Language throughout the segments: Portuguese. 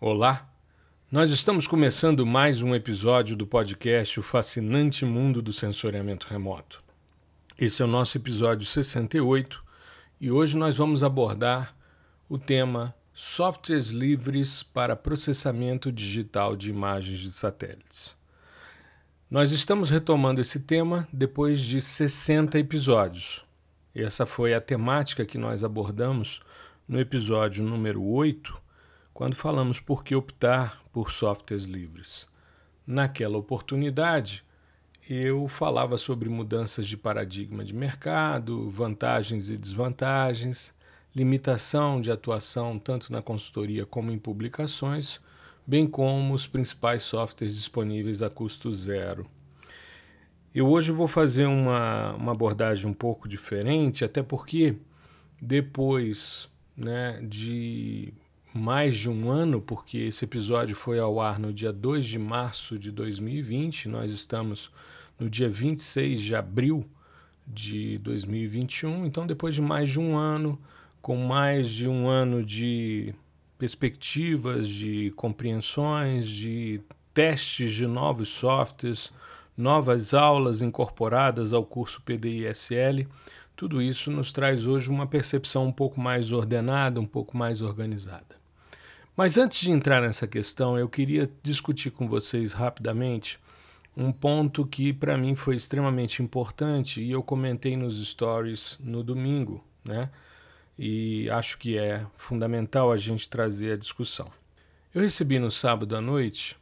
Olá, nós estamos começando mais um episódio do podcast O Fascinante Mundo do Sensoriamento Remoto. Esse é o nosso episódio 68 e hoje nós vamos abordar o tema Softwares livres para processamento digital de imagens de satélites. Nós estamos retomando esse tema depois de 60 episódios. Essa foi a temática que nós abordamos no episódio número 8 quando falamos por que optar por softwares livres. Naquela oportunidade, eu falava sobre mudanças de paradigma de mercado, vantagens e desvantagens, limitação de atuação tanto na consultoria como em publicações, bem como os principais softwares disponíveis a custo zero. Eu hoje vou fazer uma, uma abordagem um pouco diferente, até porque depois né, de mais de um ano, porque esse episódio foi ao ar no dia 2 de março de 2020, nós estamos no dia 26 de abril de 2021, então depois de mais de um ano, com mais de um ano de perspectivas, de compreensões, de testes de novos softwares, novas aulas incorporadas ao curso PDI-SL, tudo isso nos traz hoje uma percepção um pouco mais ordenada, um pouco mais organizada. Mas antes de entrar nessa questão, eu queria discutir com vocês rapidamente um ponto que para mim foi extremamente importante e eu comentei nos stories no domingo, né? E acho que é fundamental a gente trazer a discussão. Eu recebi no sábado à noite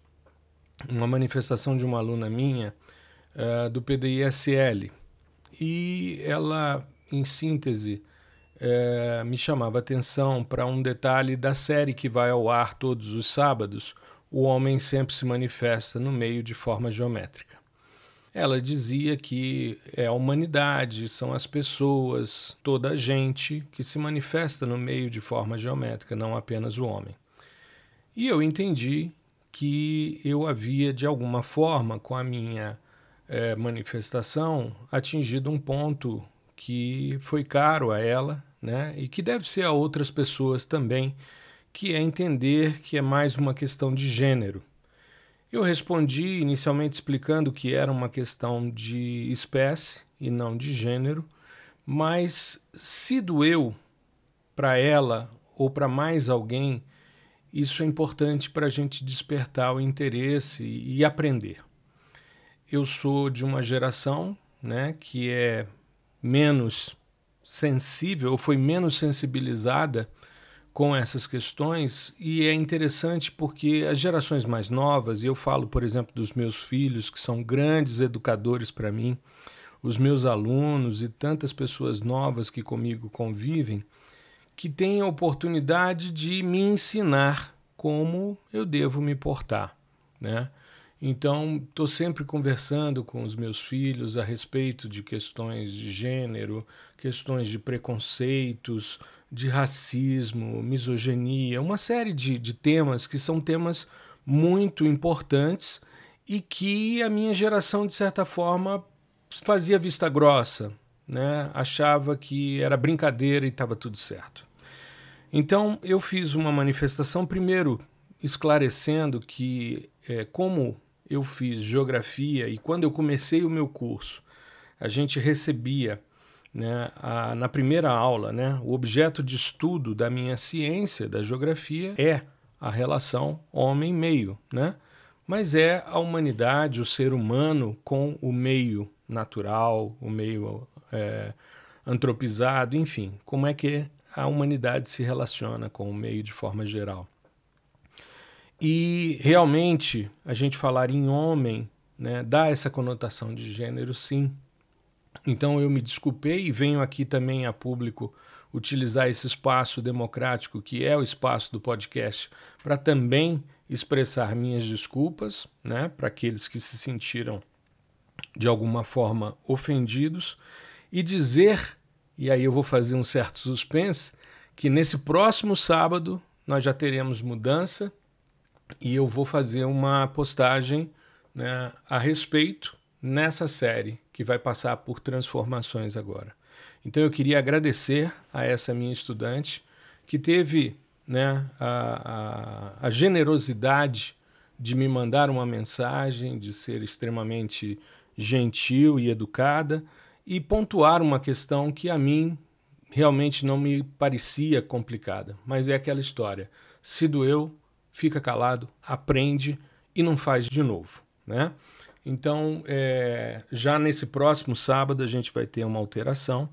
uma manifestação de uma aluna minha uh, do PDI-SL e ela, em síntese, é, me chamava atenção para um detalhe da série que vai ao ar todos os sábados: O Homem Sempre Se Manifesta no Meio de Forma Geométrica. Ela dizia que é a humanidade, são as pessoas, toda a gente que se manifesta no meio de forma geométrica, não apenas o homem. E eu entendi que eu havia, de alguma forma, com a minha é, manifestação, atingido um ponto que foi caro a ela né? e que deve ser a outras pessoas também, que é entender que é mais uma questão de gênero. Eu respondi inicialmente explicando que era uma questão de espécie e não de gênero, mas se doeu para ela ou para mais alguém, isso é importante para a gente despertar o interesse e aprender. Eu sou de uma geração né, que é menos sensível ou foi menos sensibilizada com essas questões e é interessante porque as gerações mais novas, e eu falo, por exemplo, dos meus filhos, que são grandes educadores para mim, os meus alunos e tantas pessoas novas que comigo convivem, que têm a oportunidade de me ensinar como eu devo me portar, né? Então, estou sempre conversando com os meus filhos a respeito de questões de gênero, questões de preconceitos, de racismo, misoginia, uma série de, de temas que são temas muito importantes e que a minha geração, de certa forma, fazia vista grossa, né? achava que era brincadeira e estava tudo certo. Então, eu fiz uma manifestação, primeiro esclarecendo que, é, como eu fiz geografia e quando eu comecei o meu curso, a gente recebia né, a, na primeira aula, né, o objeto de estudo da minha ciência, da geografia, é a relação homem-meio, né? mas é a humanidade, o ser humano com o meio natural, o meio é, antropizado, enfim, como é que a humanidade se relaciona com o meio de forma geral. E realmente a gente falar em homem né, dá essa conotação de gênero, sim. Então eu me desculpei e venho aqui também a público utilizar esse espaço democrático que é o espaço do podcast para também expressar minhas desculpas né, para aqueles que se sentiram de alguma forma ofendidos e dizer, e aí eu vou fazer um certo suspense, que nesse próximo sábado nós já teremos mudança e eu vou fazer uma postagem né, a respeito nessa série que vai passar por transformações agora. Então eu queria agradecer a essa minha estudante que teve né, a, a, a generosidade de me mandar uma mensagem, de ser extremamente gentil e educada e pontuar uma questão que a mim realmente não me parecia complicada, mas é aquela história. Se doeu, fica calado, aprende e não faz de novo, né? Então, é, já nesse próximo sábado a gente vai ter uma alteração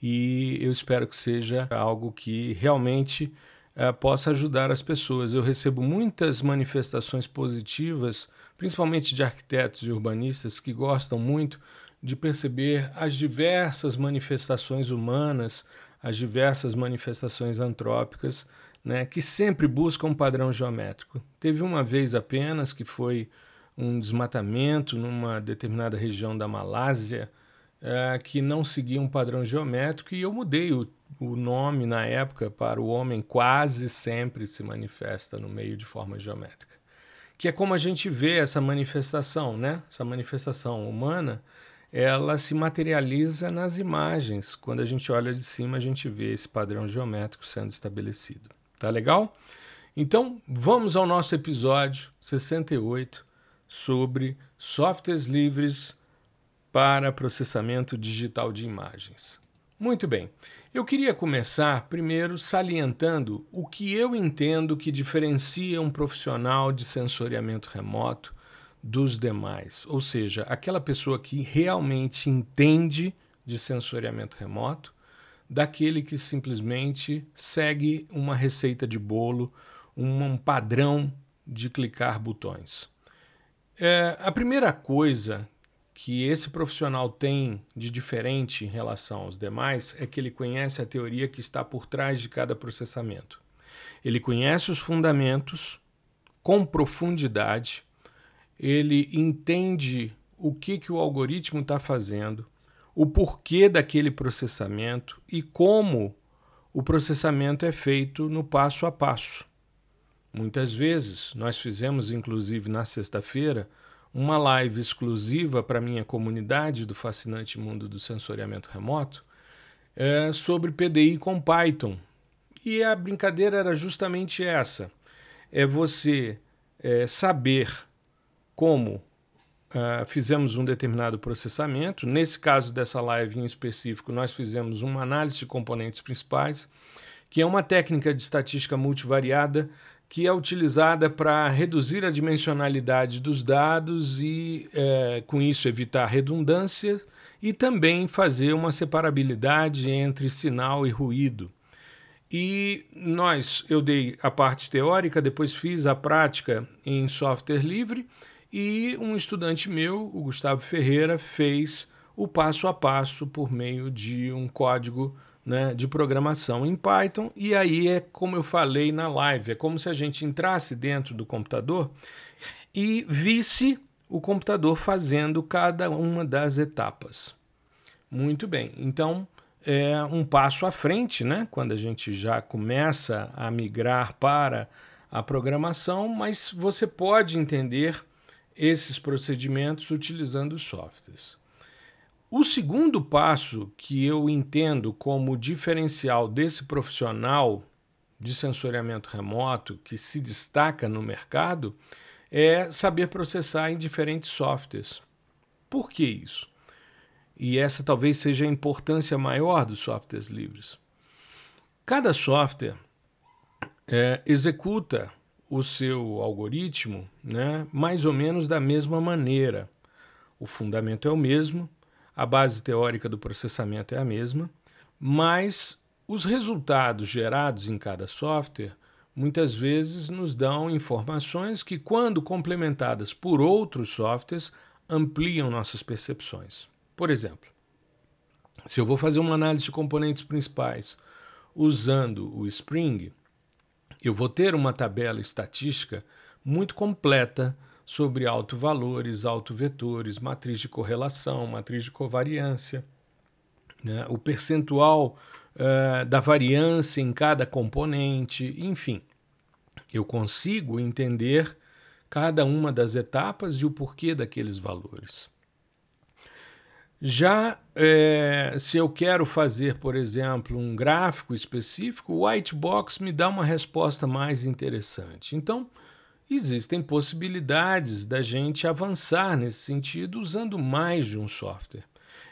e eu espero que seja algo que realmente é, possa ajudar as pessoas. Eu recebo muitas manifestações positivas, principalmente de arquitetos e urbanistas que gostam muito de perceber as diversas manifestações humanas, as diversas manifestações antrópicas, né, que sempre buscam um padrão geométrico. Teve uma vez apenas que foi um desmatamento numa determinada região da Malásia é, que não seguia um padrão geométrico e eu mudei o, o nome na época para o homem quase sempre se manifesta no meio de forma geométrica. Que é como a gente vê essa manifestação, né? Essa manifestação humana ela se materializa nas imagens. Quando a gente olha de cima, a gente vê esse padrão geométrico sendo estabelecido. Tá legal? Então, vamos ao nosso episódio 68 sobre softwares livres para processamento digital de imagens. Muito bem. Eu queria começar primeiro salientando o que eu entendo que diferencia um profissional de sensoriamento remoto dos demais, ou seja, aquela pessoa que realmente entende de sensoriamento remoto, daquele que simplesmente segue uma receita de bolo, um padrão de clicar botões. É, a primeira coisa que esse profissional tem de diferente em relação aos demais é que ele conhece a teoria que está por trás de cada processamento. Ele conhece os fundamentos com profundidade ele entende o que, que o algoritmo está fazendo, o porquê daquele processamento e como o processamento é feito no passo a passo. Muitas vezes, nós fizemos, inclusive na sexta-feira, uma live exclusiva para minha comunidade do fascinante mundo do sensoriamento remoto é, sobre PDI com Python. E a brincadeira era justamente essa: é você é, saber como uh, fizemos um determinado processamento. Nesse caso dessa live em específico, nós fizemos uma análise de componentes principais, que é uma técnica de estatística multivariada que é utilizada para reduzir a dimensionalidade dos dados e, é, com isso, evitar redundância e também fazer uma separabilidade entre sinal e ruído. E nós, eu dei a parte teórica, depois fiz a prática em software livre e um estudante meu, o Gustavo Ferreira, fez o passo a passo por meio de um código né, de programação em Python. E aí é como eu falei na live: é como se a gente entrasse dentro do computador e visse o computador fazendo cada uma das etapas. Muito bem, então é um passo à frente, né? Quando a gente já começa a migrar para a programação, mas você pode entender esses procedimentos utilizando softwares. O segundo passo que eu entendo como diferencial desse profissional de sensoriamento remoto que se destaca no mercado é saber processar em diferentes softwares. Por que isso? E essa talvez seja a importância maior dos softwares livres. Cada software é, executa o seu algoritmo né, mais ou menos da mesma maneira. O fundamento é o mesmo, a base teórica do processamento é a mesma, mas os resultados gerados em cada software muitas vezes nos dão informações que, quando complementadas por outros softwares, ampliam nossas percepções. Por exemplo, se eu vou fazer uma análise de componentes principais usando o Spring, eu vou ter uma tabela estatística muito completa sobre autovalores, autovetores, matriz de correlação, matriz de covariância, né, o percentual uh, da variância em cada componente, enfim. Eu consigo entender cada uma das etapas e o porquê daqueles valores. Já é, se eu quero fazer, por exemplo, um gráfico específico, o Whitebox me dá uma resposta mais interessante. Então, existem possibilidades da gente avançar nesse sentido usando mais de um software.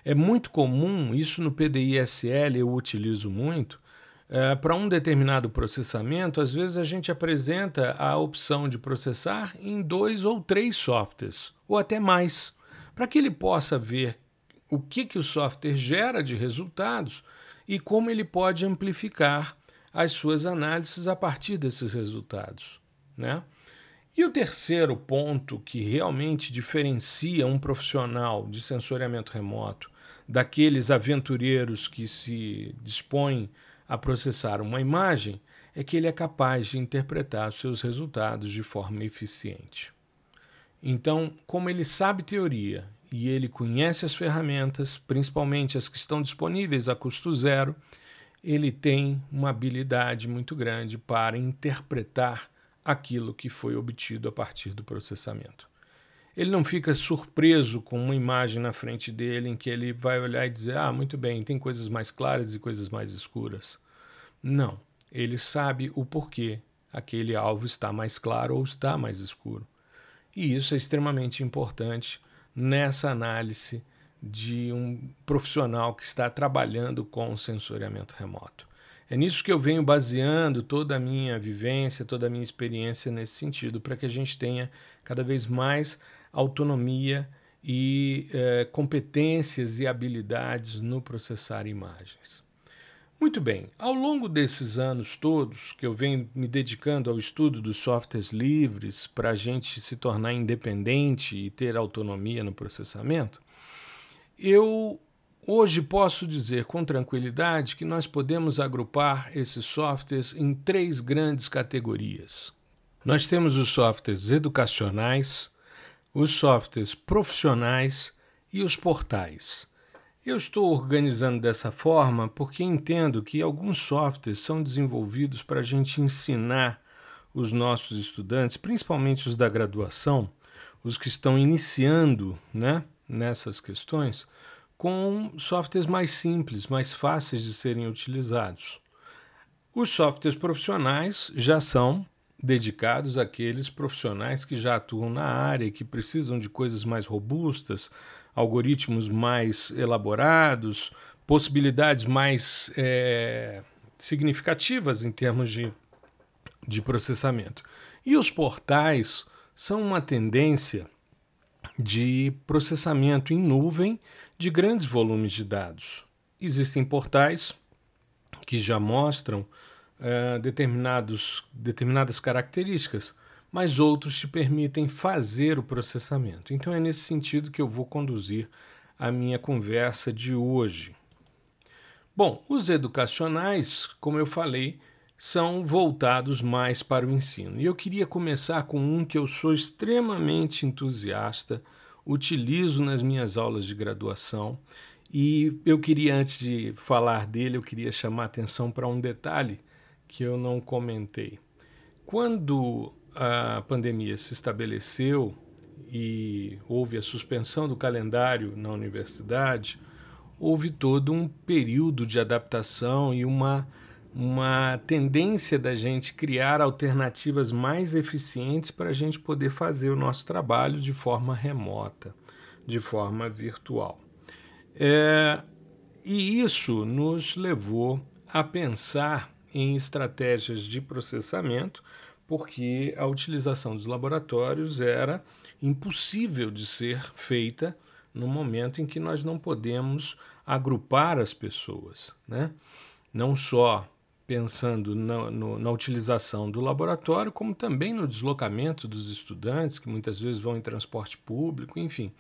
É muito comum, isso no PDI-SL eu utilizo muito, é, para um determinado processamento, às vezes a gente apresenta a opção de processar em dois ou três softwares, ou até mais, para que ele possa ver o que, que o software gera de resultados e como ele pode amplificar as suas análises a partir desses resultados. Né? E o terceiro ponto que realmente diferencia um profissional de sensoriamento remoto daqueles aventureiros que se dispõem a processar uma imagem é que ele é capaz de interpretar seus resultados de forma eficiente. Então, como ele sabe teoria e ele conhece as ferramentas, principalmente as que estão disponíveis a custo zero, ele tem uma habilidade muito grande para interpretar aquilo que foi obtido a partir do processamento. Ele não fica surpreso com uma imagem na frente dele em que ele vai olhar e dizer: Ah, muito bem, tem coisas mais claras e coisas mais escuras. Não, ele sabe o porquê aquele alvo está mais claro ou está mais escuro. E isso é extremamente importante nessa análise de um profissional que está trabalhando com sensoriamento remoto. É nisso que eu venho baseando toda a minha vivência, toda a minha experiência nesse sentido, para que a gente tenha cada vez mais autonomia e eh, competências e habilidades no processar imagens. Muito bem, ao longo desses anos todos que eu venho me dedicando ao estudo dos softwares livres para a gente se tornar independente e ter autonomia no processamento, eu hoje posso dizer com tranquilidade que nós podemos agrupar esses softwares em três grandes categorias. Nós temos os softwares educacionais, os softwares profissionais e os portais. Eu estou organizando dessa forma porque entendo que alguns softwares são desenvolvidos para a gente ensinar os nossos estudantes, principalmente os da graduação, os que estão iniciando né, nessas questões, com softwares mais simples, mais fáceis de serem utilizados. Os softwares profissionais já são dedicados àqueles profissionais que já atuam na área e que precisam de coisas mais robustas, algoritmos mais elaborados, possibilidades mais é, significativas em termos de, de processamento. E os portais são uma tendência de processamento em nuvem de grandes volumes de dados. Existem portais que já mostram uh, determinadas características, mas outros te permitem fazer o processamento. Então é nesse sentido que eu vou conduzir a minha conversa de hoje. Bom, os educacionais, como eu falei, são voltados mais para o ensino. E eu queria começar com um que eu sou extremamente entusiasta, utilizo nas minhas aulas de graduação. E eu queria, antes de falar dele, eu queria chamar atenção para um detalhe que eu não comentei. Quando a pandemia se estabeleceu e houve a suspensão do calendário na universidade, houve todo um período de adaptação e uma, uma tendência da gente criar alternativas mais eficientes para a gente poder fazer o nosso trabalho de forma remota, de forma virtual. É, e isso nos levou a pensar em estratégias de processamento porque a utilização dos laboratórios era impossível de ser feita no momento em que nós não podemos agrupar as pessoas, né? não só pensando na, no, na utilização do laboratório, como também no deslocamento dos estudantes, que muitas vezes vão em transporte público, enfim,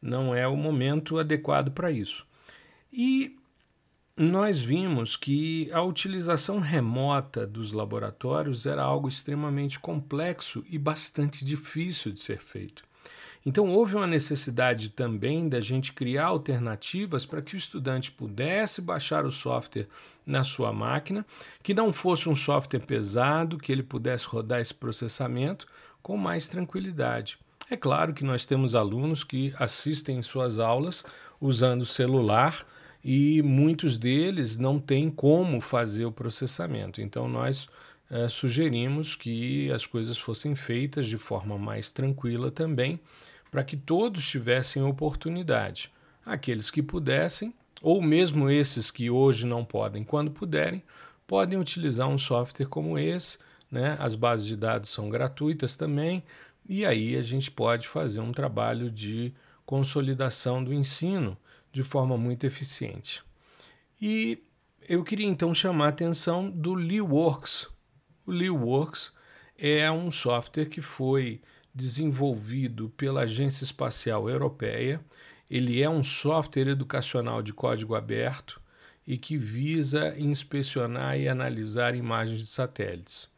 não é o momento adequado para isso. E nós vimos que a utilização remota dos laboratórios era algo extremamente complexo e bastante difícil de ser feito. Então, houve uma necessidade também da gente criar alternativas para que o estudante pudesse baixar o software na sua máquina, que não fosse um software pesado, que ele pudesse rodar esse processamento com mais tranquilidade. É claro que nós temos alunos que assistem suas aulas usando celular e muitos deles não têm como fazer o processamento. Então, nós é, sugerimos que as coisas fossem feitas de forma mais tranquila também, para que todos tivessem oportunidade. Aqueles que pudessem, ou mesmo esses que hoje não podem, quando puderem, podem utilizar um software como esse. Né? As bases de dados são gratuitas também, e aí a gente pode fazer um trabalho de consolidação do ensino de forma muito eficiente. E eu queria então chamar a atenção do LeeWorks. O LeeWorks é um software que foi desenvolvido pela Agência Espacial Europeia. Ele é um software educacional de código aberto e que visa inspecionar e analisar imagens de satélites.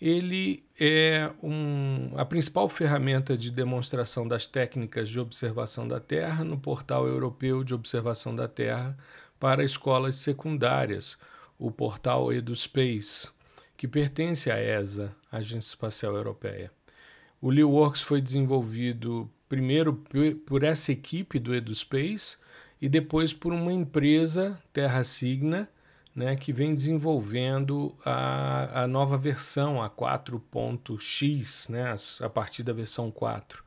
Ele é um, a principal ferramenta de demonstração das técnicas de observação da Terra no portal europeu de observação da Terra para escolas secundárias, o portal EduSpace, que pertence à ESA, Agência Espacial Europeia. O LeeWorks foi desenvolvido primeiro por essa equipe do EduSpace e depois por uma empresa, Terra Signa, né, que vem desenvolvendo a, a nova versão, a 4.x, né, a partir da versão 4.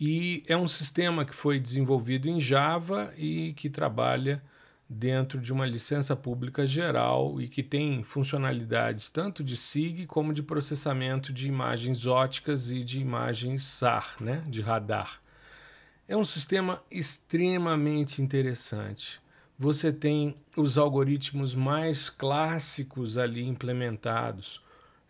E é um sistema que foi desenvolvido em Java e que trabalha dentro de uma licença pública geral e que tem funcionalidades tanto de SIG como de processamento de imagens óticas e de imagens SAR, né, de radar. É um sistema extremamente interessante. Você tem os algoritmos mais clássicos ali implementados.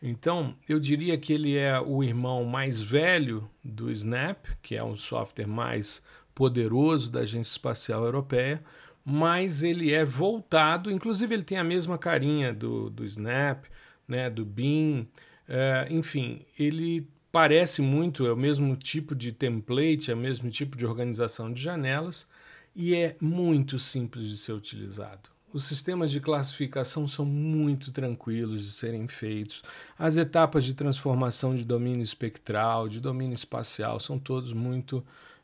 Então, eu diria que ele é o irmão mais velho do Snap, que é um software mais poderoso da Agência Espacial Europeia, mas ele é voltado, inclusive ele tem a mesma carinha do, do Snap, né, do Beam, é, enfim, ele parece muito, é o mesmo tipo de template, é o mesmo tipo de organização de janelas e é muito simples de ser utilizado. Os sistemas de classificação são muito tranquilos de serem feitos. As etapas de transformação de domínio espectral, de domínio espacial, são todos muito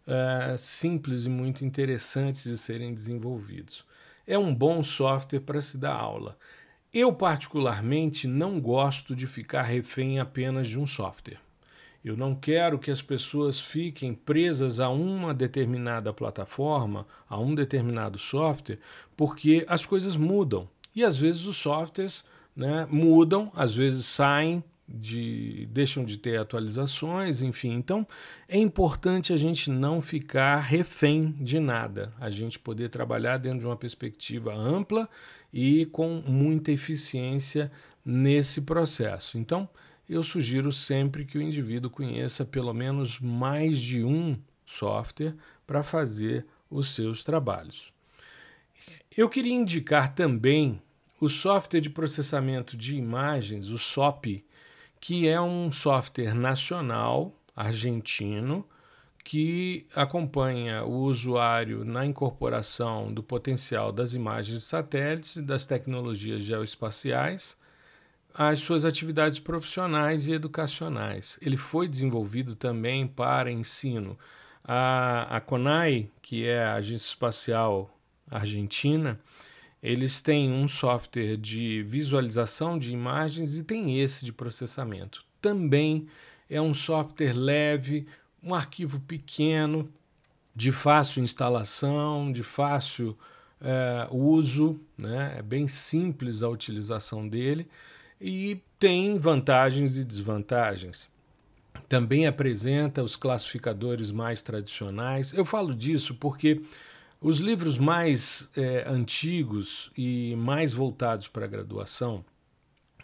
uh, simples e muito interessantes de serem desenvolvidos. É um bom software para se dar aula. Eu, particularmente, não gosto de ficar refém apenas de um software. Eu não quero que as pessoas fiquem presas a uma determinada plataforma, a um determinado software, porque as coisas mudam. E às vezes os softwares né, mudam, às vezes saem de deixam de ter atualizações, enfim. Então, é importante a gente não ficar refém de nada, a gente poder trabalhar dentro de uma perspectiva ampla e com muita eficiência nesse processo. Então, eu sugiro sempre que o indivíduo conheça pelo menos mais de um software para fazer os seus trabalhos. Eu queria indicar também o software de processamento de imagens, o SOP, que é um software nacional argentino que acompanha o usuário na incorporação do potencial das imagens de satélites e das tecnologias geoespaciais às suas atividades profissionais e educacionais. Ele foi desenvolvido também para ensino. A, a CONAI, que é a Agência Espacial Argentina, eles têm um software de visualização de imagens e tem esse de processamento. Também é um software leve, um arquivo pequeno, de fácil instalação, de fácil é, uso, né? é bem simples a utilização dele e tem vantagens e desvantagens. Também apresenta os classificadores mais tradicionais. Eu falo disso porque os livros mais é, antigos e mais voltados para a graduação,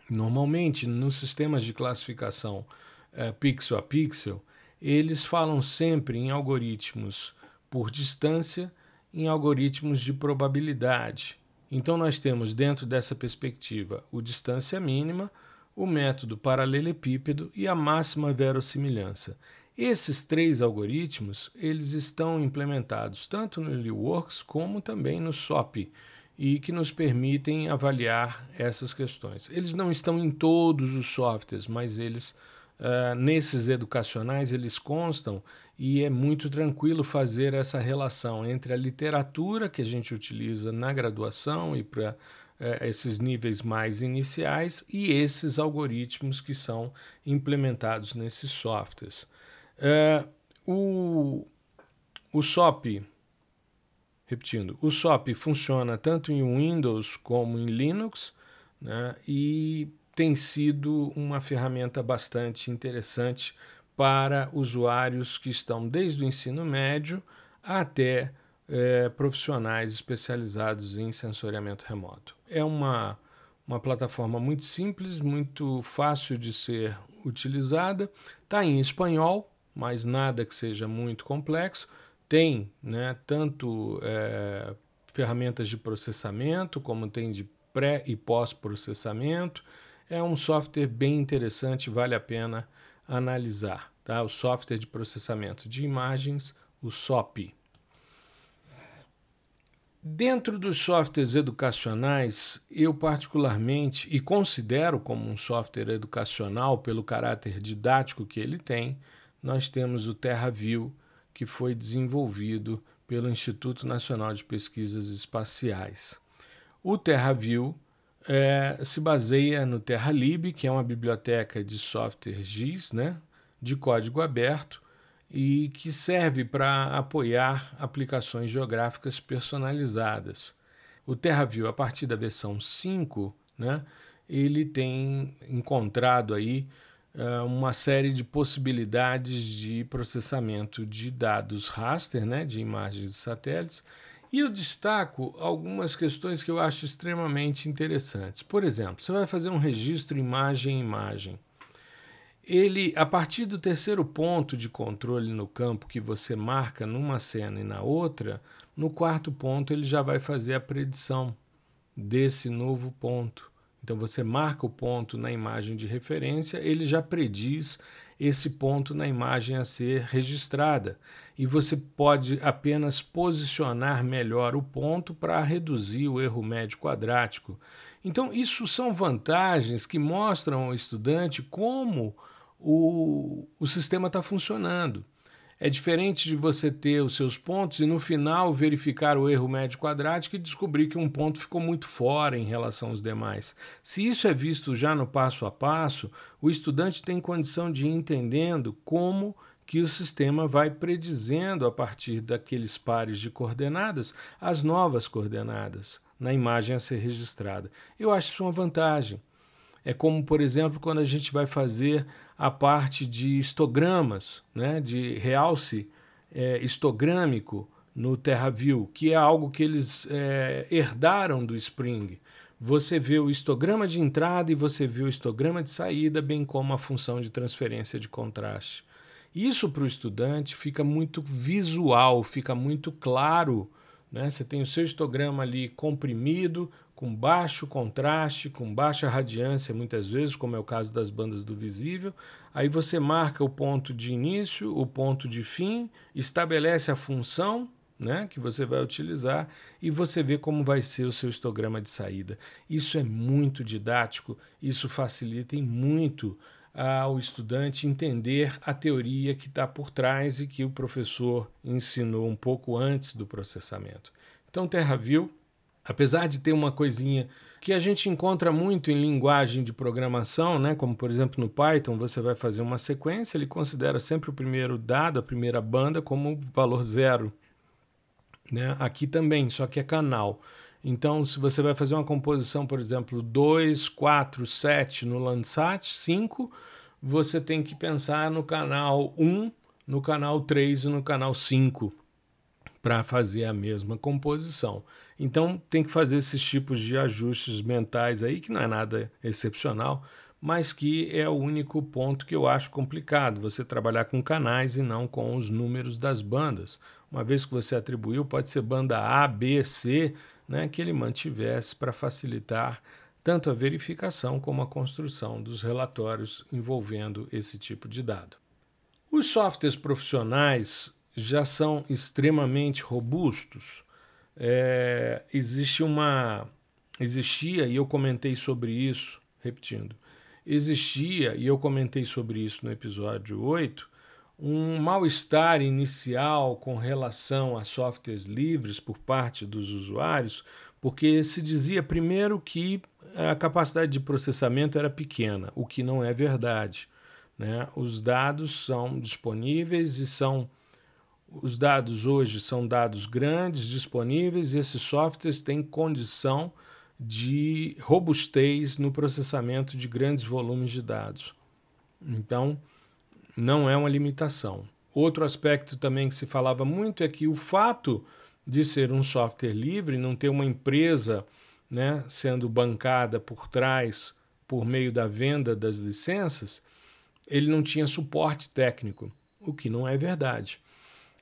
normalmente nos sistemas de classificação é, pixel a pixel, eles falam sempre em algoritmos por distância, em algoritmos de probabilidade. Então, nós temos dentro dessa perspectiva o distância mínima, o método paralelepípedo e a máxima verossimilhança. Esses três algoritmos eles estão implementados tanto no LeeWorks como também no SOP e que nos permitem avaliar essas questões. Eles não estão em todos os softwares, mas eles Uh, nesses educacionais eles constam e é muito tranquilo fazer essa relação entre a literatura que a gente utiliza na graduação e para uh, esses níveis mais iniciais e esses algoritmos que são implementados nesses softwares. Uh, o, o SOP, repetindo, o SOP funciona tanto em Windows como em Linux né, e tem sido uma ferramenta bastante interessante para usuários que estão desde o ensino médio até é, profissionais especializados em sensoriamento remoto. É uma, uma plataforma muito simples, muito fácil de ser utilizada, está em espanhol, mas nada que seja muito complexo. Tem né, tanto é, ferramentas de processamento, como tem de pré e pós-processamento é um software bem interessante, vale a pena analisar. Tá? O software de processamento de imagens, o SOP. Dentro dos softwares educacionais, eu particularmente e considero como um software educacional pelo caráter didático que ele tem, nós temos o TerraView, que foi desenvolvido pelo Instituto Nacional de Pesquisas Espaciais. O TerraView é, se baseia no TerraLib, que é uma biblioteca de software GIS, né, de código aberto, e que serve para apoiar aplicações geográficas personalizadas. O TerraView, a partir da versão 5, né, ele tem encontrado aí uh, uma série de possibilidades de processamento de dados raster, né, de imagens de satélites, e eu destaco algumas questões que eu acho extremamente interessantes. Por exemplo, você vai fazer um registro imagem-imagem. Ele, a partir do terceiro ponto de controle no campo que você marca numa cena e na outra, no quarto ponto ele já vai fazer a predição desse novo ponto. Então você marca o ponto na imagem de referência, ele já prediz esse ponto na imagem a ser registrada. E você pode apenas posicionar melhor o ponto para reduzir o erro médio quadrático. Então, isso são vantagens que mostram ao estudante como o, o sistema está funcionando. É diferente de você ter os seus pontos e no final verificar o erro médio quadrático e descobrir que um ponto ficou muito fora em relação aos demais. Se isso é visto já no passo a passo, o estudante tem condição de ir entendendo como que o sistema vai predizendo a partir daqueles pares de coordenadas as novas coordenadas na imagem a ser registrada. Eu acho isso uma vantagem. É como, por exemplo, quando a gente vai fazer a parte de histogramas, né, de realce é, histogrâmico no TerraView, que é algo que eles é, herdaram do Spring. Você vê o histograma de entrada e você vê o histograma de saída, bem como a função de transferência de contraste. Isso para o estudante fica muito visual, fica muito claro. Né? Você tem o seu histograma ali comprimido, com baixo contraste, com baixa radiância, muitas vezes, como é o caso das bandas do visível. Aí você marca o ponto de início, o ponto de fim, estabelece a função né, que você vai utilizar e você vê como vai ser o seu histograma de saída. Isso é muito didático, isso facilita muito ao estudante entender a teoria que está por trás e que o professor ensinou um pouco antes do processamento. Então, TerraView apesar de ter uma coisinha que a gente encontra muito em linguagem de programação, né? como por exemplo no Python, você vai fazer uma sequência, ele considera sempre o primeiro dado, a primeira banda, como valor zero. Né? Aqui também, só que é canal. Então, se você vai fazer uma composição, por exemplo, 2, 4, 7 no Landsat, 5, você tem que pensar no canal 1, no canal 3 e no canal 5 para fazer a mesma composição. Então tem que fazer esses tipos de ajustes mentais aí, que não é nada excepcional, mas que é o único ponto que eu acho complicado, você trabalhar com canais e não com os números das bandas. Uma vez que você atribuiu, pode ser banda A, B, C, né, que ele mantivesse para facilitar tanto a verificação como a construção dos relatórios envolvendo esse tipo de dado. Os softwares profissionais já são extremamente robustos. É, existe uma existia e eu comentei sobre isso, repetindo, existia, e eu comentei sobre isso no episódio 8, um mal-estar inicial com relação a softwares livres por parte dos usuários, porque se dizia primeiro que a capacidade de processamento era pequena, o que não é verdade. Né? Os dados são disponíveis e são. Os dados hoje são dados grandes, disponíveis, e esses softwares têm condição de robustez no processamento de grandes volumes de dados. Então, não é uma limitação. Outro aspecto também que se falava muito é que o fato de ser um software livre, não ter uma empresa né, sendo bancada por trás por meio da venda das licenças, ele não tinha suporte técnico, o que não é verdade.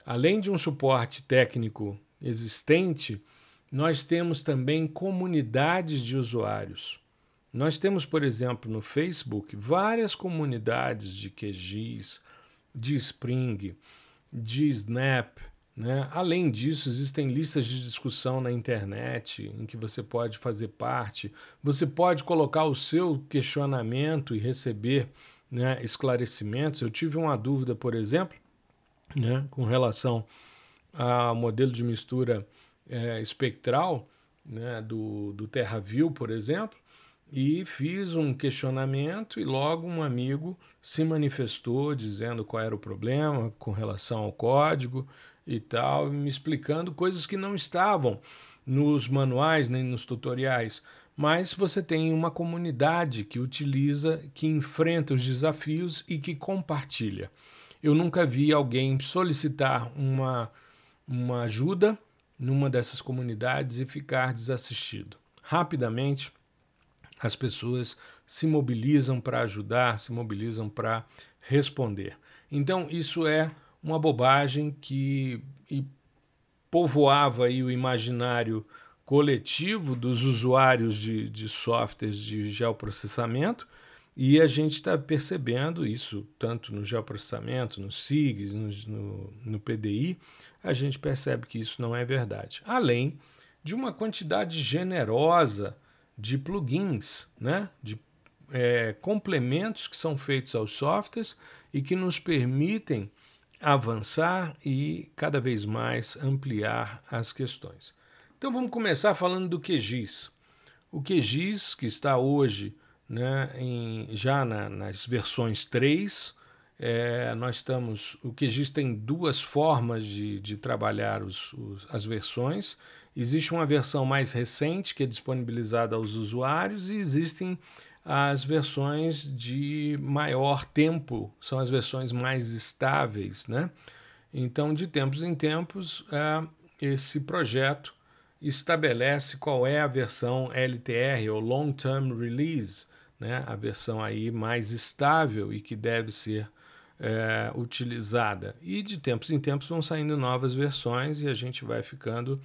Além de um suporte técnico existente, nós temos também comunidades de usuários. Nós temos, por exemplo, no Facebook, várias comunidades de QGIS, de Spring, de Snap. Né? Além disso, existem listas de discussão na internet em que você pode fazer parte. Você pode colocar o seu questionamento e receber né, esclarecimentos. Eu tive uma dúvida, por exemplo, né, com relação ao modelo de mistura é, espectral né, do, do TerraView, por exemplo e fiz um questionamento e logo um amigo se manifestou dizendo qual era o problema com relação ao código e tal, me explicando coisas que não estavam nos manuais nem nos tutoriais, mas você tem uma comunidade que utiliza, que enfrenta os desafios e que compartilha. Eu nunca vi alguém solicitar uma, uma ajuda numa dessas comunidades e ficar desassistido. Rapidamente, as pessoas se mobilizam para ajudar, se mobilizam para responder. Então, isso é uma bobagem que povoava aí o imaginário coletivo dos usuários de, de softwares de geoprocessamento e a gente está percebendo isso tanto no geoprocessamento, no SIGs, no, no, PDI, a gente percebe que isso não é verdade. Além de uma quantidade generosa de plugins, né? de é, complementos que são feitos aos softwares e que nos permitem avançar e cada vez mais ampliar as questões. Então vamos começar falando do QGIS. O QGIS, que está hoje né, em, já na, nas versões 3, é, nós estamos. O QGIS tem duas formas de, de trabalhar os, os, as versões. Existe uma versão mais recente que é disponibilizada aos usuários e existem as versões de maior tempo, são as versões mais estáveis, né? Então, de tempos em tempos, é, esse projeto estabelece qual é a versão LTR ou Long Term Release, né? A versão aí mais estável e que deve ser é, utilizada. E de tempos em tempos vão saindo novas versões e a gente vai ficando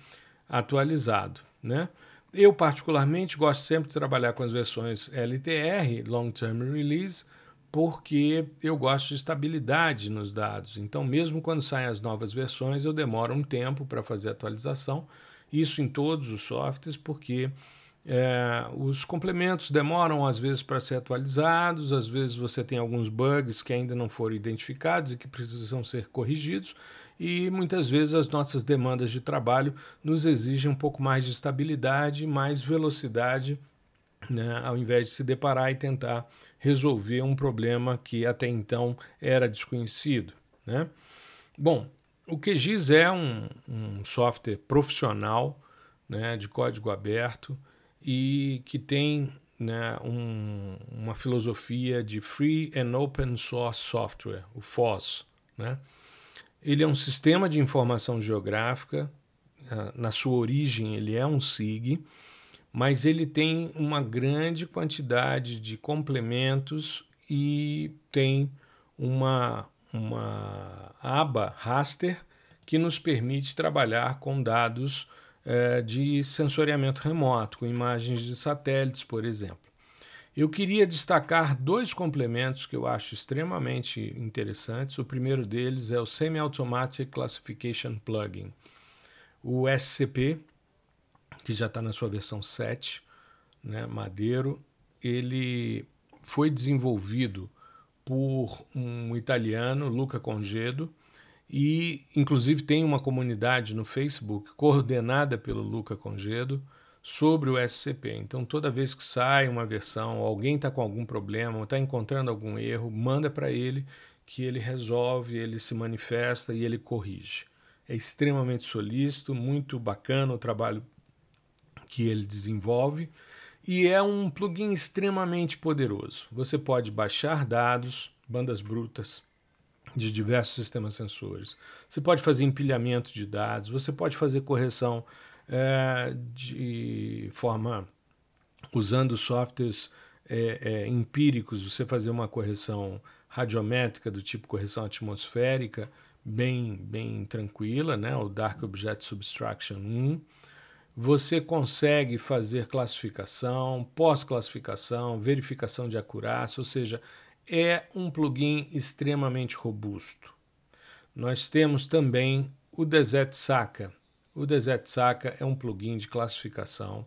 atualizado. Né? Eu, particularmente, gosto sempre de trabalhar com as versões LTR, Long Term Release, porque eu gosto de estabilidade nos dados. Então, mesmo quando saem as novas versões, eu demoro um tempo para fazer a atualização. Isso em todos os softwares, porque é, os complementos demoram às vezes para ser atualizados, às vezes você tem alguns bugs que ainda não foram identificados e que precisam ser corrigidos, e muitas vezes as nossas demandas de trabalho nos exigem um pouco mais de estabilidade, mais velocidade, né, ao invés de se deparar e tentar resolver um problema que até então era desconhecido. Né? Bom, o QGIS é um, um software profissional né, de código aberto e que tem né, um, uma filosofia de Free and Open Source Software, o FOSS. Né? Ele é um sistema de informação geográfica, ah, na sua origem ele é um SIG, mas ele tem uma grande quantidade de complementos e tem uma, uma aba raster que nos permite trabalhar com dados é, de sensoriamento remoto, com imagens de satélites, por exemplo. Eu queria destacar dois complementos que eu acho extremamente interessantes. O primeiro deles é o Semi-Automatic Classification Plugin, o SCP, que já está na sua versão 7, né, Madeiro. Ele foi desenvolvido por um italiano, Luca Congedo, e inclusive tem uma comunidade no Facebook coordenada pelo Luca Congedo sobre o SCP. Então, toda vez que sai uma versão, alguém está com algum problema, está encontrando algum erro, manda para ele que ele resolve, ele se manifesta e ele corrige. É extremamente solícito, muito bacana o trabalho que ele desenvolve e é um plugin extremamente poderoso. Você pode baixar dados, bandas brutas de diversos sistemas sensores. Você pode fazer empilhamento de dados, você pode fazer correção é, de forma usando softwares é, é, empíricos, você fazer uma correção radiométrica do tipo correção atmosférica, bem, bem tranquila, né? o Dark Object Subtraction 1. Você consegue fazer classificação, pós-classificação, verificação de acurácia, ou seja, é um plugin extremamente robusto. Nós temos também o Desert Saka. O Desert Saka é um plugin de classificação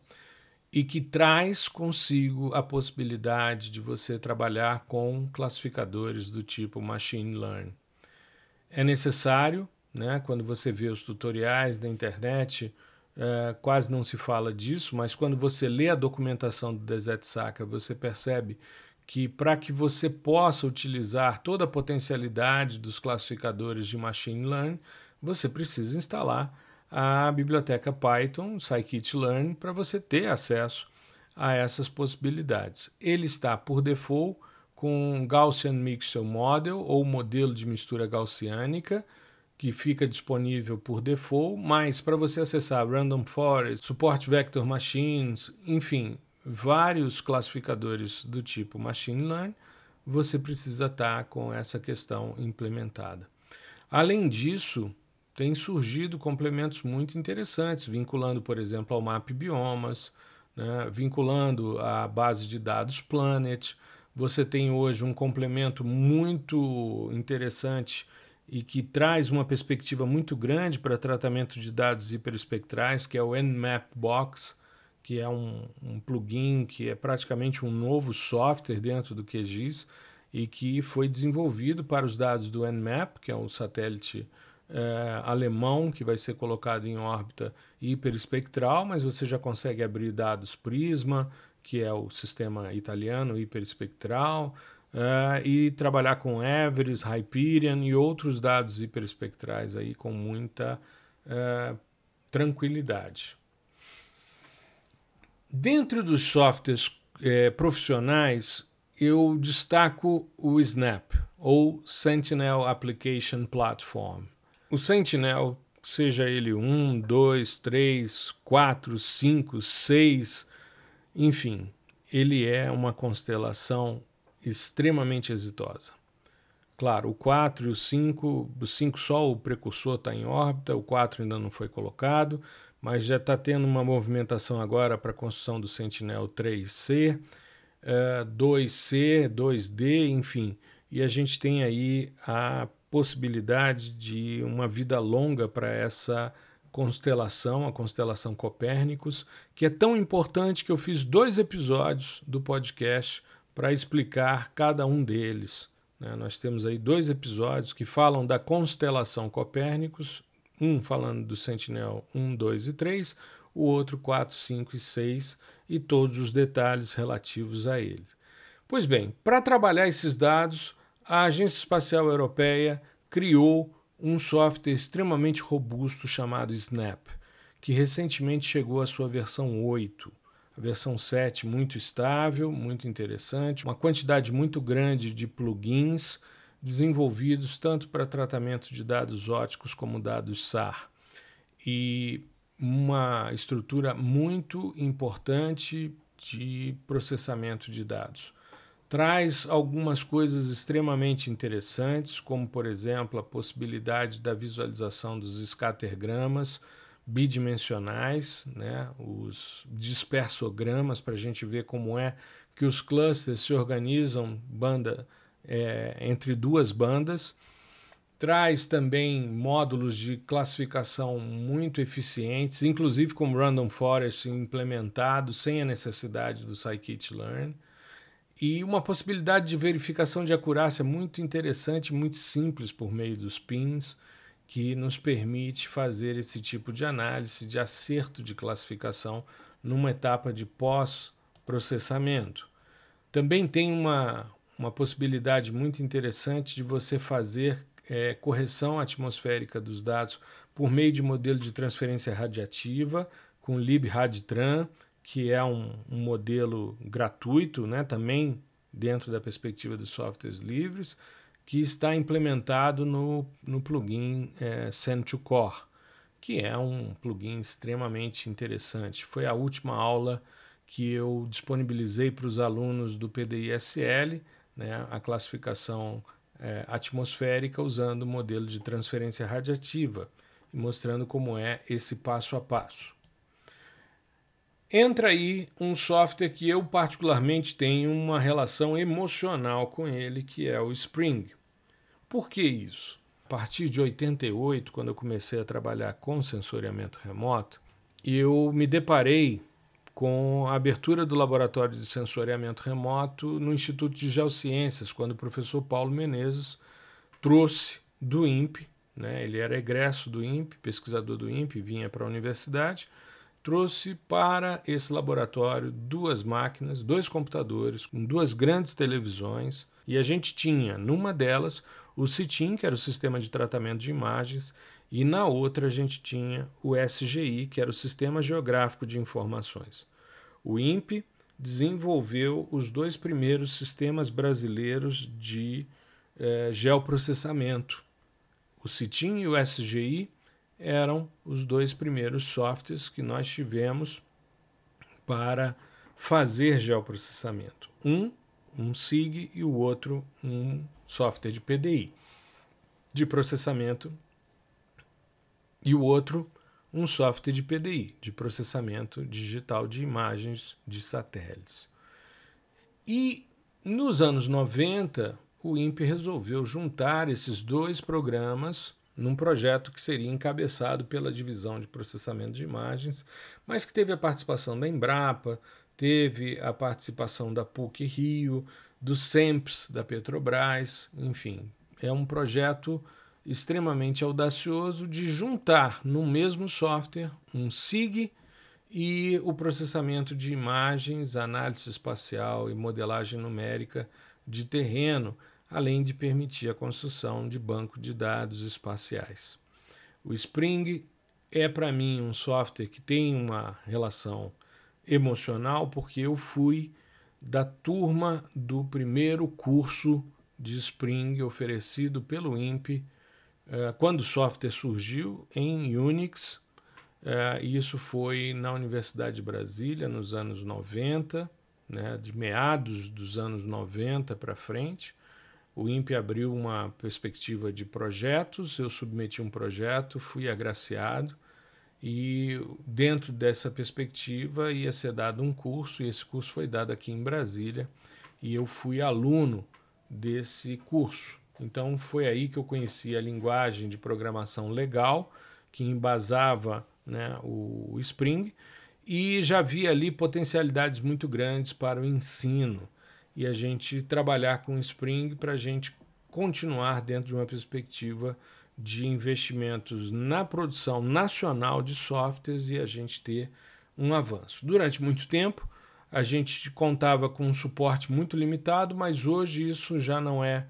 e que traz consigo a possibilidade de você trabalhar com classificadores do tipo Machine Learn. É necessário, né, quando você vê os tutoriais da internet, é, quase não se fala disso, mas quando você lê a documentação do Desert Saka, você percebe que para que você possa utilizar toda a potencialidade dos classificadores de Machine Learn, você precisa instalar a biblioteca Python scikit-learn para você ter acesso a essas possibilidades. Ele está por default com Gaussian Mixture Model ou modelo de mistura gaussiânica, que fica disponível por default, mas para você acessar Random Forest, Support Vector Machines, enfim, vários classificadores do tipo Machine Learn, você precisa estar com essa questão implementada. Além disso, tem surgido complementos muito interessantes, vinculando, por exemplo, ao MAP Biomas, né, vinculando à base de dados Planet. Você tem hoje um complemento muito interessante e que traz uma perspectiva muito grande para tratamento de dados hiperespectrais, que é o Nmap Box, que é um, um plugin que é praticamente um novo software dentro do QGIS e que foi desenvolvido para os dados do Nmap, que é um satélite é, alemão que vai ser colocado em órbita hiperespectral, mas você já consegue abrir dados Prisma, que é o sistema italiano hiperespectral, é, e trabalhar com Everest, Hyperion e outros dados hiperespectrais aí com muita é, tranquilidade. Dentro dos softwares é, profissionais, eu destaco o Snap, ou Sentinel Application Platform. O Sentinel, seja ele 1, 2, 3, 4, 5, 6, enfim, ele é uma constelação extremamente exitosa. Claro, o 4 e o 5, o 5 só o precursor está em órbita, o 4 ainda não foi colocado, mas já está tendo uma movimentação agora para a construção do Sentinel 3C, uh, 2C, 2D, enfim. E a gente tem aí a possibilidade de uma vida longa para essa constelação, a constelação Copérnicos, que é tão importante que eu fiz dois episódios do podcast para explicar cada um deles. Né? Nós temos aí dois episódios que falam da constelação Copérnicos um falando do Sentinel 1, 2 e 3, o outro 4, 5 e 6 e todos os detalhes relativos a ele. Pois bem, para trabalhar esses dados, a Agência Espacial Europeia criou um software extremamente robusto chamado Snap, que recentemente chegou à sua versão 8. A versão 7 muito estável, muito interessante, uma quantidade muito grande de plugins desenvolvidos tanto para tratamento de dados óticos como dados SAR. E uma estrutura muito importante de processamento de dados. Traz algumas coisas extremamente interessantes, como, por exemplo, a possibilidade da visualização dos scattergramas bidimensionais, né, os dispersogramas, para a gente ver como é que os clusters se organizam banda é, entre duas bandas. Traz também módulos de classificação muito eficientes, inclusive com Random Forest implementado sem a necessidade do Scikit-learn. e uma possibilidade de verificação de acurácia muito interessante, muito simples por meio dos pins, que nos permite fazer esse tipo de análise de acerto de classificação numa etapa de pós-processamento. Também tem uma, uma possibilidade muito interessante de você fazer é, correção atmosférica dos dados por meio de modelo de transferência radiativa com LibRadTran, que é um, um modelo gratuito, né, também dentro da perspectiva dos softwares livres, que está implementado no, no plugin é, Send2Core, que é um plugin extremamente interessante. Foi a última aula que eu disponibilizei para os alunos do PDISL, né, a classificação é, atmosférica usando o modelo de transferência radiativa e mostrando como é esse passo a passo. Entra aí um software que eu particularmente tenho uma relação emocional com ele, que é o Spring. Por que isso? A partir de 88, quando eu comecei a trabalhar com sensoriamento remoto, eu me deparei com a abertura do laboratório de sensoriamento remoto no Instituto de Geociências, quando o professor Paulo Menezes trouxe do INPE, né, ele era egresso do INPE, pesquisador do INPE, vinha para a universidade, trouxe para esse laboratório duas máquinas, dois computadores, com duas grandes televisões, e a gente tinha numa delas o CITIM, que era o Sistema de Tratamento de Imagens, e na outra a gente tinha o SGI, que era o Sistema Geográfico de Informações. O INPE desenvolveu os dois primeiros sistemas brasileiros de eh, geoprocessamento. O CITIM e o SGI eram os dois primeiros softwares que nós tivemos para fazer geoprocessamento. Um, um SIG e o outro um software de PDI, de processamento e o outro um software de PDI, de processamento digital de imagens de satélites. E nos anos 90, o INPE resolveu juntar esses dois programas num projeto que seria encabeçado pela divisão de processamento de imagens, mas que teve a participação da Embrapa, teve a participação da PUC Rio, do SEMPS da Petrobras, enfim, é um projeto extremamente audacioso de juntar no mesmo software um SIG e o processamento de imagens, análise espacial e modelagem numérica de terreno, além de permitir a construção de banco de dados espaciais. O Spring é para mim um software que tem uma relação emocional porque eu fui da turma do primeiro curso de Spring oferecido pelo INPE quando o software surgiu em Unix. Eh, isso foi na Universidade de Brasília nos anos 90, né, de meados dos anos 90 para frente. O INPE abriu uma perspectiva de projetos, eu submeti um projeto, fui agraciado e dentro dessa perspectiva ia ser dado um curso, e esse curso foi dado aqui em Brasília, e eu fui aluno desse curso. Então foi aí que eu conheci a linguagem de programação legal, que embasava né, o Spring, e já vi ali potencialidades muito grandes para o ensino. E a gente trabalhar com o Spring para a gente continuar dentro de uma perspectiva de investimentos na produção nacional de softwares e a gente ter um avanço. Durante muito tempo, a gente contava com um suporte muito limitado, mas hoje isso já não é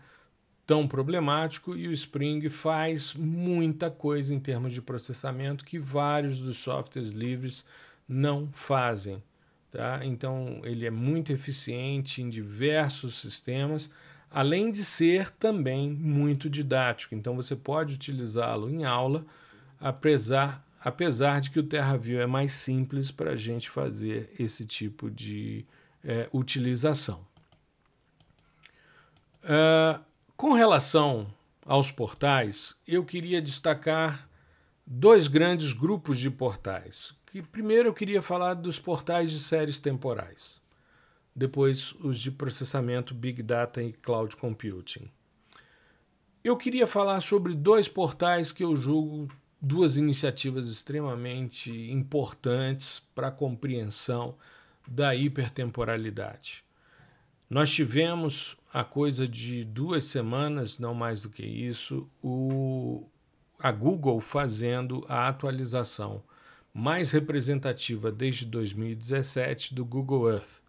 tão problemático e o Spring faz muita coisa em termos de processamento que vários dos softwares livres não fazem. Tá? Então, ele é muito eficiente em diversos sistemas além de ser também muito didático. Então você pode utilizá-lo em aula, apesar, apesar de que o TerraView é mais simples para a gente fazer esse tipo de é, utilização. Uh, com relação aos portais, eu queria destacar dois grandes grupos de portais. Que primeiro eu queria falar dos portais de séries temporais depois os de processamento Big Data e Cloud Computing. Eu queria falar sobre dois portais que eu julgo duas iniciativas extremamente importantes para a compreensão da hipertemporalidade. Nós tivemos a coisa de duas semanas, não mais do que isso, o, a Google fazendo a atualização mais representativa desde 2017 do Google Earth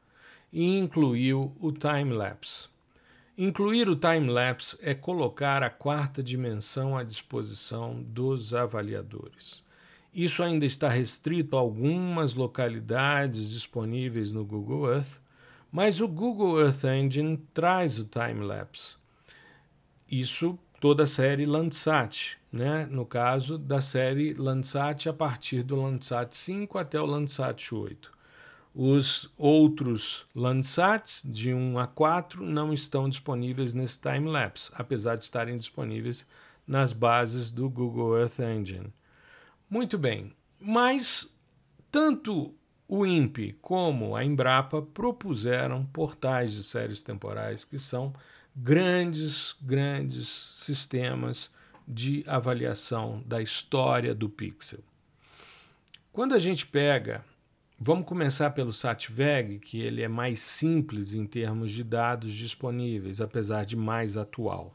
e incluiu o time-lapse. Incluir o time-lapse é colocar a quarta dimensão à disposição dos avaliadores. Isso ainda está restrito a algumas localidades disponíveis no Google Earth, mas o Google Earth Engine traz o time-lapse. Isso toda a série Landsat, né? no caso da série Landsat a partir do Landsat 5 até o Landsat 8. Os outros Landsats de 1 a 4 não estão disponíveis nesse time-lapse, apesar de estarem disponíveis nas bases do Google Earth Engine. Muito bem, mas tanto o INPE como a Embrapa propuseram portais de séries temporais que são grandes, grandes sistemas de avaliação da história do pixel. Quando a gente pega, vamos começar pelo SATVEG, que ele é mais simples em termos de dados disponíveis, apesar de mais atual.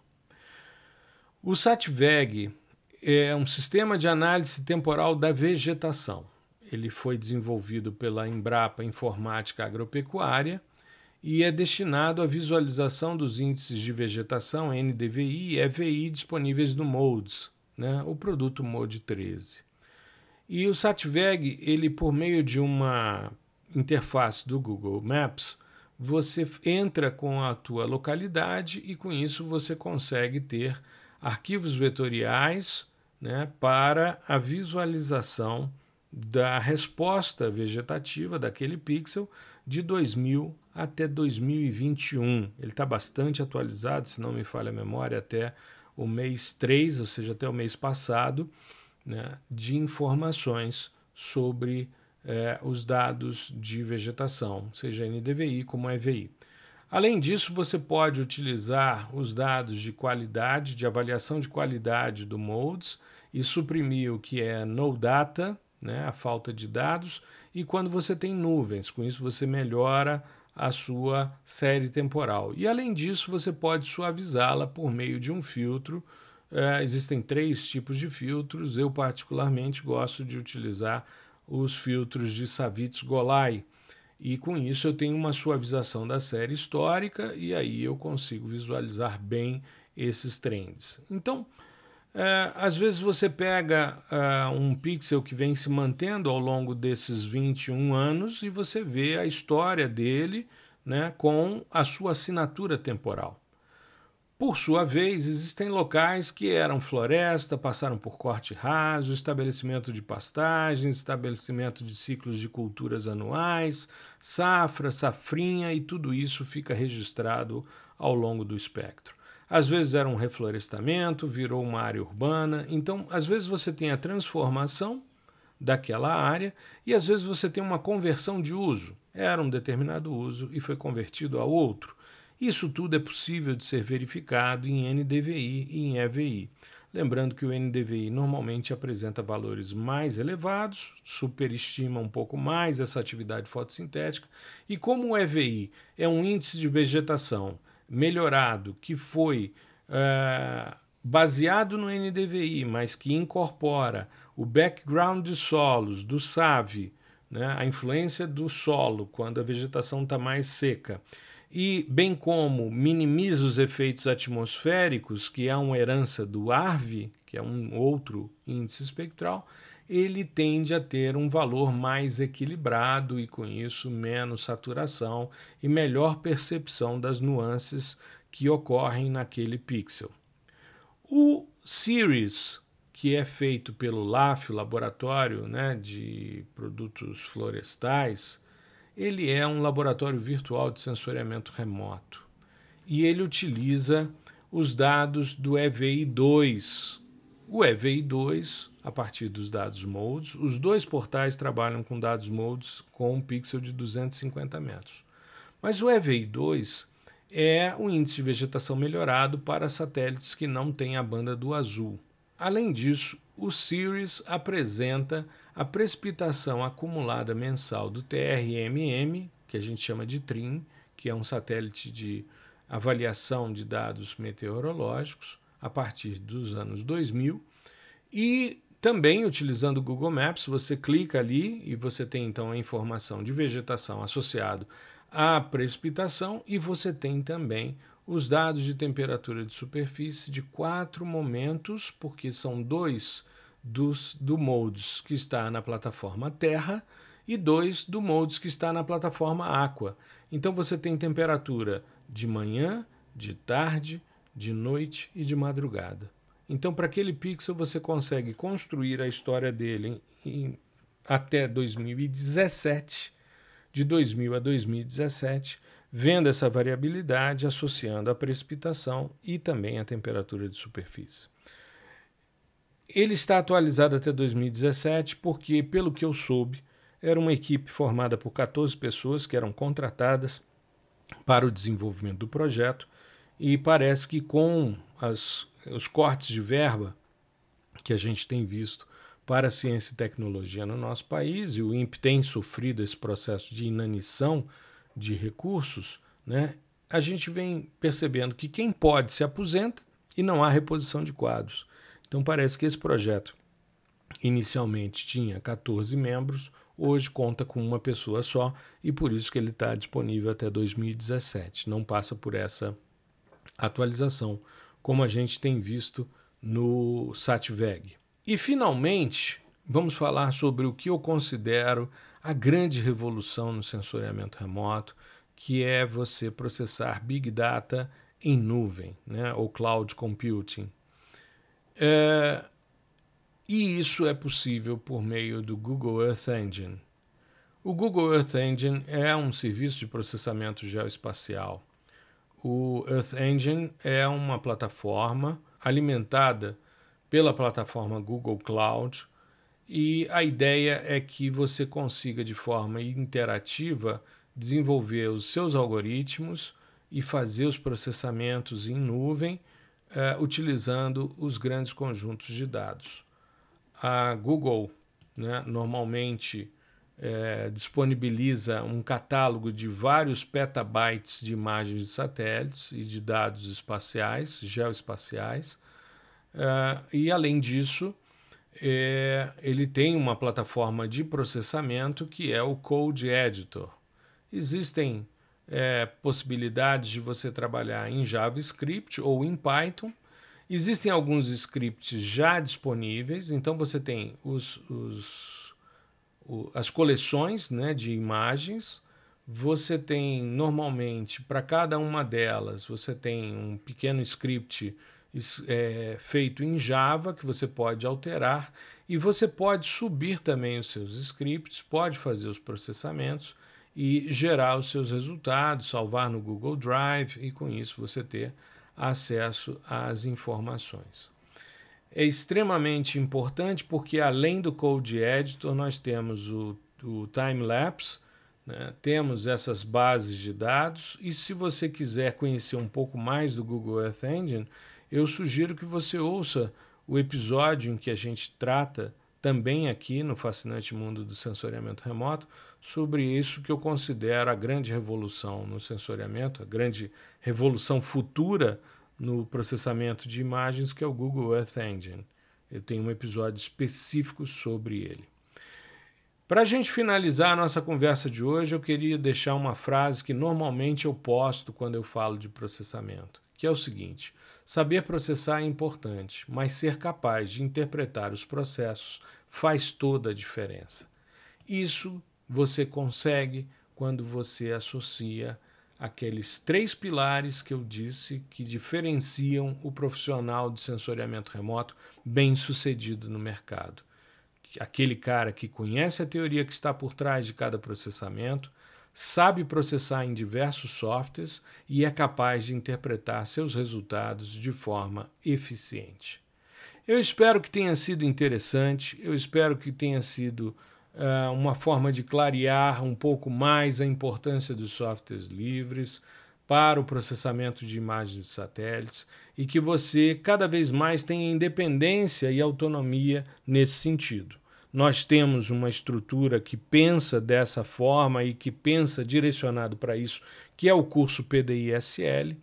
O SATVEG é um sistema de análise temporal da vegetação. Ele foi desenvolvido pela Embrapa Informática Agropecuária e é destinado à visualização dos índices de vegetação NDVI e EVI disponíveis no MODES, né, o produto MODE 13. E o SATVEG, ele por meio de uma interface do Google Maps, você entra com a tua localidade e com isso você consegue ter arquivos vetoriais né, para a visualização da resposta vegetativa daquele pixel de 2000 até 2021. Ele está bastante atualizado, se não me falha a memória, até o mês 3, ou seja, até o mês passado, né, de informações sobre eh, os dados de vegetação, seja NDVI como EVI. Além disso, você pode utilizar os dados de qualidade, de avaliação de qualidade do MODES e suprimir o que é no data, né, a falta de dados, e quando você tem nuvens, com isso você melhora a sua série temporal. E além disso, você pode suavizá-la por meio de um filtro. É, existem três tipos de filtros. Eu, particularmente, gosto de utilizar os filtros de Savitz-Golay. E com isso eu tenho uma suavização da série histórica e aí eu consigo visualizar bem esses trends. Então, é, às vezes você pega é, um pixel que vem se mantendo ao longo desses 21 anos e você vê a história dele né, com a sua assinatura temporal. Por sua vez, existem locais que eram floresta, passaram por corte raso, estabelecimento de pastagens, estabelecimento de ciclos de culturas anuais, safra, safrinha, e tudo isso fica registrado ao longo do espectro. Às vezes era um reflorestamento, virou uma área urbana. Então, às vezes você tem a transformação daquela área e às vezes você tem uma conversão de uso. Era um determinado uso e foi convertido a outro. Isso tudo é possível de ser verificado em NDVI e em EVI. Lembrando que o NDVI normalmente apresenta valores mais elevados, superestima um pouco mais essa atividade fotossintética, e como o EVI é um índice de vegetação melhorado que foi uh, baseado no NDVI, mas que incorpora o background de solos do SAV, né, a influência do solo quando a vegetação está mais seca, e bem como minimiza os efeitos atmosféricos, que é uma herança do ARV, que é um outro índice espectral, ele tende a ter um valor mais equilibrado e, com isso, menos saturação e melhor percepção das nuances que ocorrem naquele pixel. O Series, que é feito pelo LAF, Laboratório né, de Produtos Florestais, ele é um laboratório virtual de sensoriamento remoto e ele utiliza os dados do EVI2. O EVI2 a partir dos dados modes. Os dois portais trabalham com dados modes com um pixel de 250 metros. Mas o EVI2 é o índice de vegetação melhorado para satélites que não têm a banda do azul. Além disso, o Sirius apresenta a precipitação acumulada mensal do TRMM, que a gente chama de TRIM, que é um satélite de avaliação de dados meteorológicos a partir dos anos 2000 e também utilizando o Google Maps, você clica ali e você tem então a informação de vegetação associado à precipitação e você tem também os dados de temperatura de superfície de quatro momentos, porque são dois dos do modos que está na plataforma Terra e dois do modos que está na plataforma Aqua. Então você tem temperatura de manhã, de tarde, de noite e de madrugada. Então, para aquele pixel, você consegue construir a história dele em, em, até 2017, de 2000 a 2017, vendo essa variabilidade associando a precipitação e também a temperatura de superfície. Ele está atualizado até 2017 porque, pelo que eu soube, era uma equipe formada por 14 pessoas que eram contratadas para o desenvolvimento do projeto e parece que com as, os cortes de verba que a gente tem visto para ciência e tecnologia no nosso país, e o INPE tem sofrido esse processo de inanição de recursos, né, a gente vem percebendo que quem pode se aposenta e não há reposição de quadros. Então parece que esse projeto inicialmente tinha 14 membros, hoje conta com uma pessoa só e por isso que ele está disponível até 2017. Não passa por essa atualização, como a gente tem visto no SATVEG. E finalmente, vamos falar sobre o que eu considero a grande revolução no sensoriamento remoto, que é você processar Big Data em nuvem, né, ou cloud computing. É, e isso é possível por meio do Google Earth Engine. O Google Earth Engine é um serviço de processamento geoespacial. O Earth Engine é uma plataforma alimentada pela plataforma Google Cloud e a ideia é que você consiga de forma interativa desenvolver os seus algoritmos e fazer os processamentos em nuvem uh, utilizando os grandes conjuntos de dados. A Google né, normalmente é, disponibiliza um catálogo de vários petabytes de imagens de satélites e de dados espaciais, geoespaciais, é, e além disso, é, ele tem uma plataforma de processamento que é o Code Editor. Existem é, possibilidades de você trabalhar em JavaScript ou em Python. Existem alguns scripts já disponíveis, então você tem os, os o, as coleções né, de imagens. Você tem normalmente para cada uma delas você tem um pequeno script é, feito em Java que você pode alterar e você pode subir também os seus scripts, pode fazer os processamentos e gerar os seus resultados, salvar no Google Drive e com isso você ter acesso às informações é extremamente importante porque, além do Code Editor, nós temos o, o time-lapse, né? temos essas bases de dados, e se você quiser conhecer um pouco mais do Google Earth Engine, eu sugiro que você ouça o episódio em que a gente trata também aqui no Fascinante Mundo do Sensoriamento Remoto sobre isso que eu considero a grande revolução no sensoriamento, a grande revolução futura no processamento de imagens, que é o Google Earth Engine. Eu tenho um episódio específico sobre ele. Para a gente finalizar a nossa conversa de hoje, eu queria deixar uma frase que normalmente eu posto quando eu falo de processamento, que é o seguinte: saber processar é importante, mas ser capaz de interpretar os processos faz toda a diferença. Isso você consegue quando você associa aqueles três pilares que eu disse que diferenciam o profissional de sensoriamento remoto bem sucedido no mercado. Aquele cara que conhece a teoria que está por trás de cada processamento, sabe processar em diversos softwares e é capaz de interpretar seus resultados de forma eficiente. Eu espero que tenha sido interessante, eu espero que tenha sido uh, uma forma de clarear um pouco mais a importância dos softwares livres para o processamento de imagens de satélites e que você cada vez mais tenha independência e autonomia nesse sentido. nós temos uma estrutura que pensa dessa forma e que pensa direcionado para isso, que é o curso PDI-SL.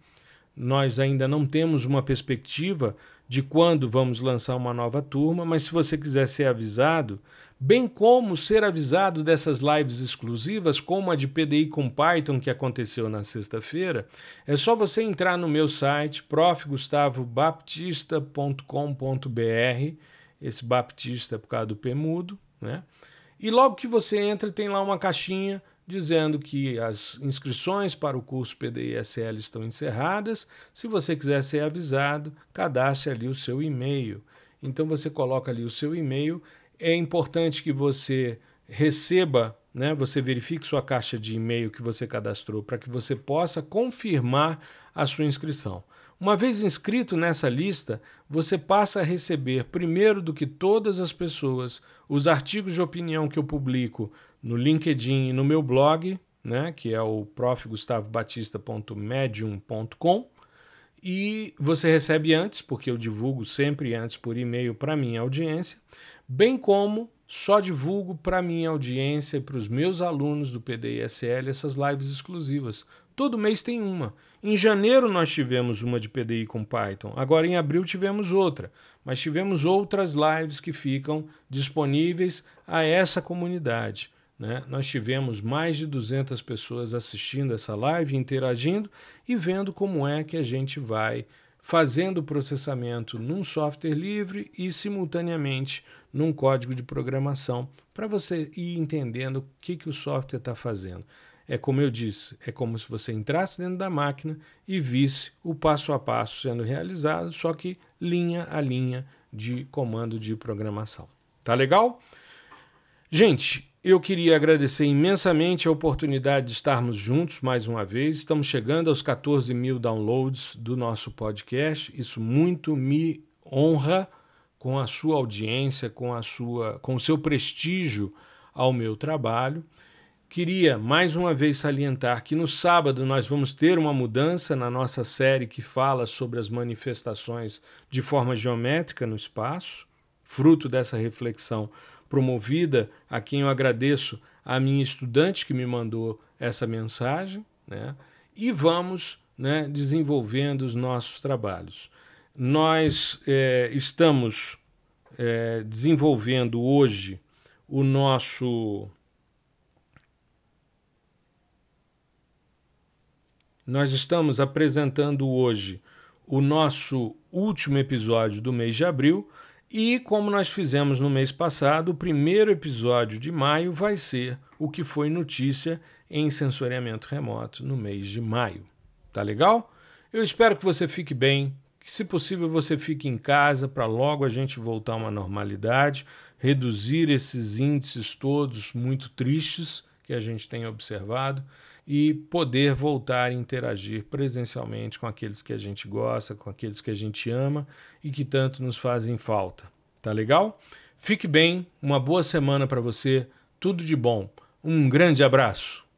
Nós ainda não temos uma perspectiva de quando vamos lançar uma nova turma, mas se você quiser ser avisado, bem como ser avisado dessas lives exclusivas, como a de PDI com Python que aconteceu na sexta-feira, é só você entrar no meu site profgustavobaptista.com.br, esse Baptista é por causa do P né? E logo que você entra, tem lá uma caixinha dizendo que as inscrições para o curso PDI-SL estão encerradas. Se você quiser ser avisado, cadastre ali o seu e-mail. Então você coloca ali o seu e-mail. É importante que você receba, né, você verifique sua caixa de e-mail que você cadastrou para que você possa confirmar a sua inscrição. Uma vez inscrito nessa lista, você passa a receber, primeiro do que todas as pessoas, os artigos de opinião que eu publico no LinkedIn e no meu blog, né, que é o profgustavobatista.medium.com. E você recebe antes, porque eu divulgo sempre antes por e-mail para minha audiência, bem como só divulgo para minha audiência e para os meus alunos do PDISL essas lives exclusivas. Todo mês tem uma. Em janeiro nós tivemos uma de PDI com Python, agora em abril tivemos outra, mas tivemos outras lives que ficam disponíveis a essa comunidade. Né? Nós tivemos mais de 200 pessoas assistindo essa live, interagindo e vendo como é que a gente vai fazendo o processamento num software livre e simultaneamente num código de programação para você ir entendendo o que, que o software está fazendo. É como eu disse, é como se você entrasse dentro da máquina e visse o passo a passo sendo realizado, só que linha a linha de comando de programação. Tá legal? Gente, eu queria agradecer imensamente a oportunidade de estarmos juntos mais uma vez. Estamos chegando aos 14 mil downloads do nosso podcast. Isso muito me honra com a sua audiência, com a sua, com o seu prestígio ao meu trabalho. Queria mais uma vez salientar que no sábado nós vamos ter uma mudança na nossa série que fala sobre as manifestações de forma geométrica no espaço, fruto dessa reflexão promovida, a quem eu agradeço a minha estudante que me mandou essa mensagem, né? e vamos né, desenvolvendo os nossos trabalhos. Nós é, estamos é, desenvolvendo hoje o nosso Nós estamos apresentando hoje o nosso último episódio do mês de abril e, como nós fizemos no mês passado, o primeiro episódio de maio vai ser o que foi notícia em sensoriamento remoto no mês de maio. Tá legal? Eu espero que você fique bem, que, se possível, você fique em casa para logo a gente voltar a uma normalidade, reduzir esses índices todos muito tristes que a gente tem observado e poder voltar a interagir presencialmente com aqueles que a gente gosta, com aqueles que a gente ama e que tanto nos fazem falta. Tá legal? Fique bem, uma boa semana para você, tudo de bom. Um grande abraço.